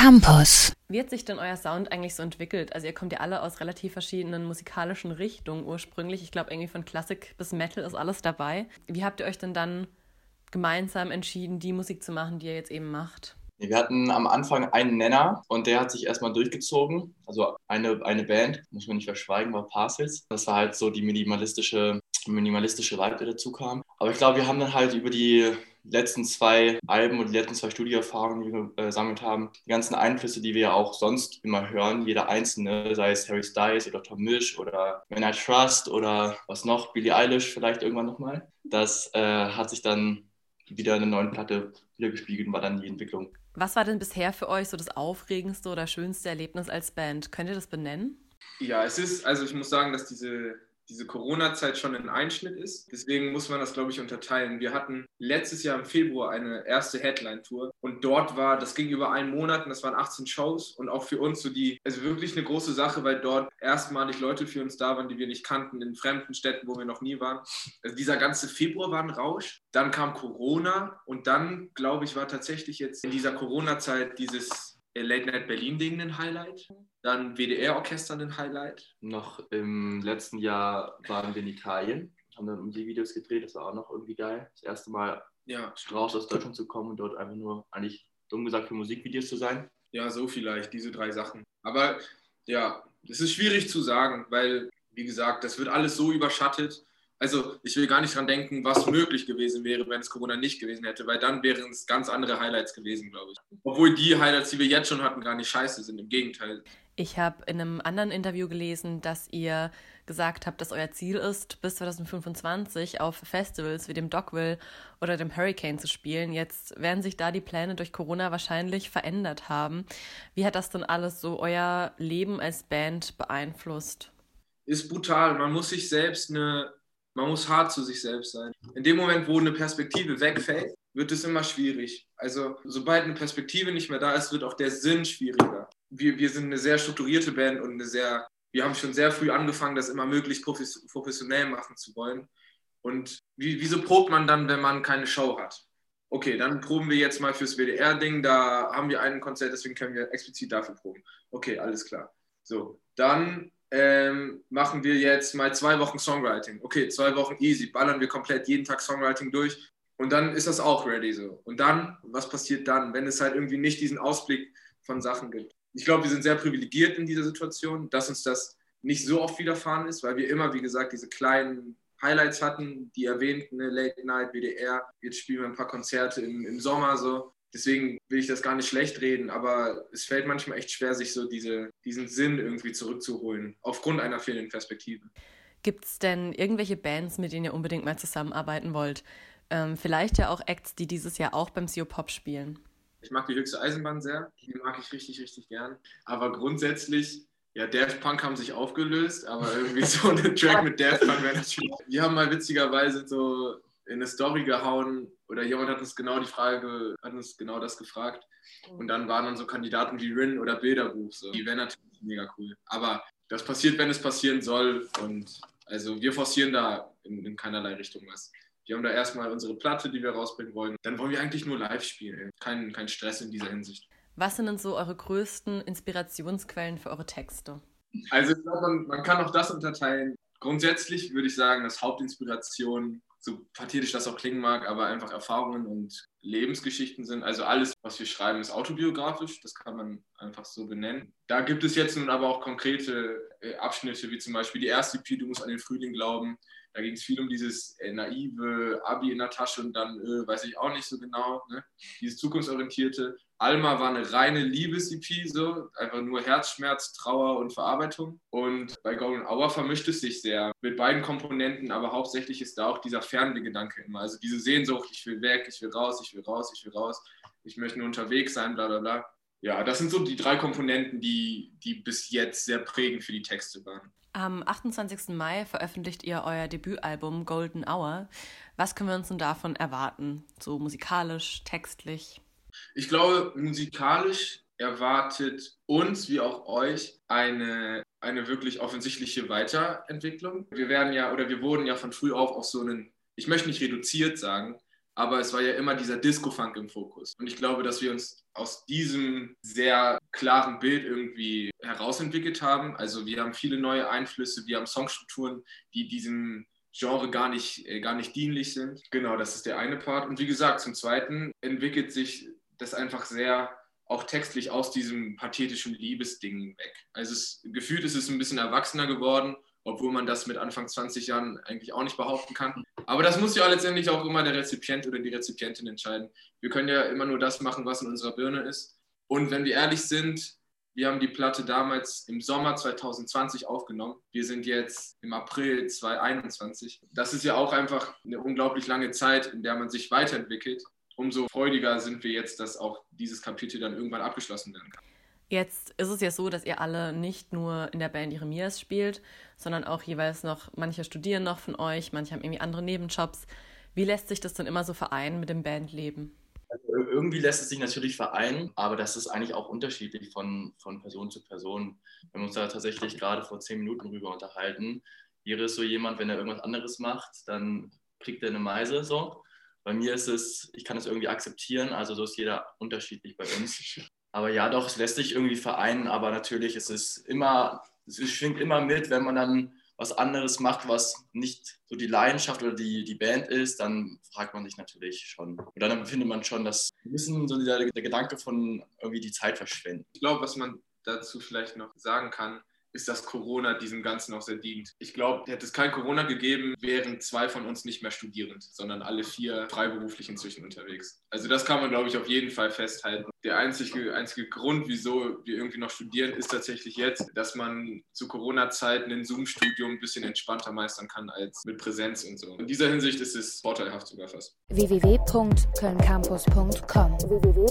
Campus. Wie hat sich denn euer Sound eigentlich so entwickelt? Also ihr kommt ja alle aus relativ verschiedenen musikalischen Richtungen ursprünglich. Ich glaube, irgendwie von Klassik bis Metal ist alles dabei. Wie habt ihr euch denn dann gemeinsam entschieden, die Musik zu machen, die ihr jetzt eben macht? Wir hatten am Anfang einen Nenner und der hat sich erstmal durchgezogen. Also eine, eine Band, muss man nicht verschweigen, war Parcels. Das war halt so die minimalistische, minimalistische Vibe, der dazu kam. Aber ich glaube, wir haben dann halt über die letzten zwei Alben und die letzten zwei Studioerfahrungen, die wir äh, gesammelt haben, die ganzen Einflüsse, die wir ja auch sonst immer hören, jeder einzelne, sei es Harry Styles oder Tom Misch oder Man I Trust oder was noch, Billie Eilish vielleicht irgendwann nochmal. Das äh, hat sich dann wieder in einer neuen Platte wiedergespiegelt und war dann die Entwicklung. Was war denn bisher für euch so das aufregendste oder schönste Erlebnis als Band? Könnt ihr das benennen? Ja, es ist, also ich muss sagen, dass diese diese Corona-Zeit schon ein Einschnitt ist. Deswegen muss man das, glaube ich, unterteilen. Wir hatten letztes Jahr im Februar eine erste Headline-Tour und dort war, das ging über einen Monat und das waren 18 Shows und auch für uns so die, also wirklich eine große Sache, weil dort erstmalig Leute für uns da waren, die wir nicht kannten, in fremden Städten, wo wir noch nie waren. Also dieser ganze Februar war ein Rausch. Dann kam Corona und dann, glaube ich, war tatsächlich jetzt in dieser Corona-Zeit dieses Late Night Berlin Ding ein Highlight. Dann WDR-Orchester ein Highlight. Noch im letzten Jahr waren wir in Italien, haben dann Musikvideos gedreht, das war auch noch irgendwie geil. Das erste Mal ja. raus aus Deutschland zu kommen und dort einfach nur, eigentlich dumm gesagt, für Musikvideos zu sein. Ja, so vielleicht, diese drei Sachen. Aber ja, es ist schwierig zu sagen, weil, wie gesagt, das wird alles so überschattet also ich will gar nicht dran denken, was möglich gewesen wäre, wenn es Corona nicht gewesen hätte, weil dann wären es ganz andere Highlights gewesen, glaube ich. Obwohl die Highlights, die wir jetzt schon hatten, gar nicht scheiße sind, im Gegenteil. Ich habe in einem anderen Interview gelesen, dass ihr gesagt habt, dass euer Ziel ist, bis 2025 auf Festivals wie dem Dogville oder dem Hurricane zu spielen. Jetzt werden sich da die Pläne durch Corona wahrscheinlich verändert haben. Wie hat das denn alles so euer Leben als Band beeinflusst? Ist brutal. Man muss sich selbst eine man muss hart zu sich selbst sein. In dem Moment, wo eine Perspektive wegfällt, wird es immer schwierig. Also sobald eine Perspektive nicht mehr da ist, wird auch der Sinn schwieriger. Wir, wir sind eine sehr strukturierte Band und eine sehr, wir haben schon sehr früh angefangen, das immer möglichst professionell machen zu wollen. Und wie, wieso probt man dann, wenn man keine Show hat? Okay, dann proben wir jetzt mal fürs WDR-Ding, da haben wir ein Konzert, deswegen können wir explizit dafür proben. Okay, alles klar. So, dann ähm, machen wir jetzt mal zwei Wochen Songwriting. Okay, zwei Wochen easy, ballern wir komplett jeden Tag Songwriting durch und dann ist das auch ready so. Und dann, was passiert dann, wenn es halt irgendwie nicht diesen Ausblick von Sachen gibt? Ich glaube, wir sind sehr privilegiert in dieser Situation, dass uns das nicht so oft widerfahren ist, weil wir immer, wie gesagt, diese kleinen Highlights hatten, die erwähnten, ne, Late Night, WDR, jetzt spielen wir ein paar Konzerte im, im Sommer so. Deswegen will ich das gar nicht schlecht reden, aber es fällt manchmal echt schwer, sich so diese, diesen Sinn irgendwie zurückzuholen, aufgrund einer fehlenden Perspektive. Gibt es denn irgendwelche Bands, mit denen ihr unbedingt mal zusammenarbeiten wollt? Ähm, vielleicht ja auch Acts, die dieses Jahr auch beim CO Pop spielen. Ich mag die höchste Eisenbahn sehr, die mag ich richtig, richtig gern. Aber grundsätzlich, ja, Daft Punk haben sich aufgelöst, aber irgendwie so eine Track mit Daft Punk wäre natürlich. Wir haben mal witzigerweise so in eine Story gehauen oder jemand hat uns genau die Frage, hat uns genau das gefragt. Und dann waren dann so Kandidaten wie Rin oder Bilderbuch. So. Die wären natürlich mega cool. Aber das passiert, wenn es passieren soll. Und also wir forcieren da in, in keinerlei Richtung was. Wir haben da erstmal unsere Platte, die wir rausbringen wollen. Dann wollen wir eigentlich nur live spielen. Kein, kein Stress in dieser Hinsicht. Was sind denn so eure größten Inspirationsquellen für eure Texte? Also ich glaube, man, man kann auch das unterteilen. Grundsätzlich würde ich sagen, dass Hauptinspiration so pathetisch das auch klingen mag, aber einfach Erfahrungen und Lebensgeschichten sind. Also alles, was wir schreiben, ist autobiografisch, das kann man einfach so benennen. Da gibt es jetzt nun aber auch konkrete äh, Abschnitte, wie zum Beispiel die erste EP, Du musst an den Frühling glauben. Da ging es viel um dieses äh, naive Abi in der Tasche und dann äh, weiß ich auch nicht so genau, ne? dieses zukunftsorientierte. Alma war eine reine Liebes-EP, so einfach nur Herzschmerz, Trauer und Verarbeitung. Und bei Golden Hour vermischt es sich sehr mit beiden Komponenten, aber hauptsächlich ist da auch dieser Fernwehgedanke immer. Also diese Sehnsucht, ich will weg, ich will raus, ich will raus, ich will raus, ich möchte nur unterwegs sein, bla bla bla. Ja, das sind so die drei Komponenten, die, die bis jetzt sehr prägend für die Texte waren. Am 28. Mai veröffentlicht ihr euer Debütalbum Golden Hour. Was können wir uns denn davon erwarten? So musikalisch, textlich? Ich glaube, musikalisch erwartet uns wie auch euch eine, eine wirklich offensichtliche Weiterentwicklung. Wir werden ja oder wir wurden ja von früh auf auf so einen, ich möchte nicht reduziert sagen, aber es war ja immer dieser Disco-Funk im Fokus. Und ich glaube, dass wir uns aus diesem sehr klaren Bild irgendwie herausentwickelt haben. Also wir haben viele neue Einflüsse, wir haben Songstrukturen, die diesem Genre gar nicht, äh, gar nicht dienlich sind. Genau, das ist der eine Part. Und wie gesagt, zum Zweiten entwickelt sich das einfach sehr auch textlich aus diesem pathetischen Liebesding weg. Also es, gefühlt ist es ein bisschen erwachsener geworden, obwohl man das mit Anfang 20 Jahren eigentlich auch nicht behaupten kann. Aber das muss ja letztendlich auch immer der Rezipient oder die Rezipientin entscheiden. Wir können ja immer nur das machen, was in unserer Birne ist. Und wenn wir ehrlich sind, wir haben die Platte damals im Sommer 2020 aufgenommen. Wir sind jetzt im April 2021. Das ist ja auch einfach eine unglaublich lange Zeit, in der man sich weiterentwickelt. Umso freudiger sind wir jetzt, dass auch dieses Kapitel dann irgendwann abgeschlossen werden kann. Jetzt ist es ja so, dass ihr alle nicht nur in der Band Jeremias spielt, sondern auch jeweils noch, manche studieren noch von euch, manche haben irgendwie andere Nebenjobs. Wie lässt sich das denn immer so vereinen mit dem Bandleben? Also irgendwie lässt es sich natürlich vereinen, aber das ist eigentlich auch unterschiedlich von, von Person zu Person. Wir haben uns da tatsächlich gerade vor zehn Minuten drüber unterhalten. Hier ist so jemand, wenn er irgendwas anderes macht, dann kriegt er eine Meise so. Bei mir ist es, ich kann es irgendwie akzeptieren, also so ist jeder unterschiedlich bei uns. Aber ja, doch, es lässt sich irgendwie vereinen, aber natürlich ist es immer, es schwingt immer mit, wenn man dann was anderes macht, was nicht so die Leidenschaft oder die, die Band ist, dann fragt man sich natürlich schon. Und dann empfindet man schon, dass ein bisschen so der, der Gedanke von irgendwie die Zeit verschwenden. Ich glaube, was man dazu vielleicht noch sagen kann, ist, dass Corona diesem Ganzen auch sehr dient. Ich glaube, hätte es kein Corona gegeben, wären zwei von uns nicht mehr studierend, sondern alle vier freiberuflich inzwischen unterwegs. Also das kann man, glaube ich, auf jeden Fall festhalten. Der einzige, einzige Grund, wieso wir irgendwie noch studieren, ist tatsächlich jetzt, dass man zu Corona-Zeiten ein Zoom-Studium ein bisschen entspannter meistern kann als mit Präsenz und so. In dieser Hinsicht ist es vorteilhaft sogar fast. www.kölncampus.com www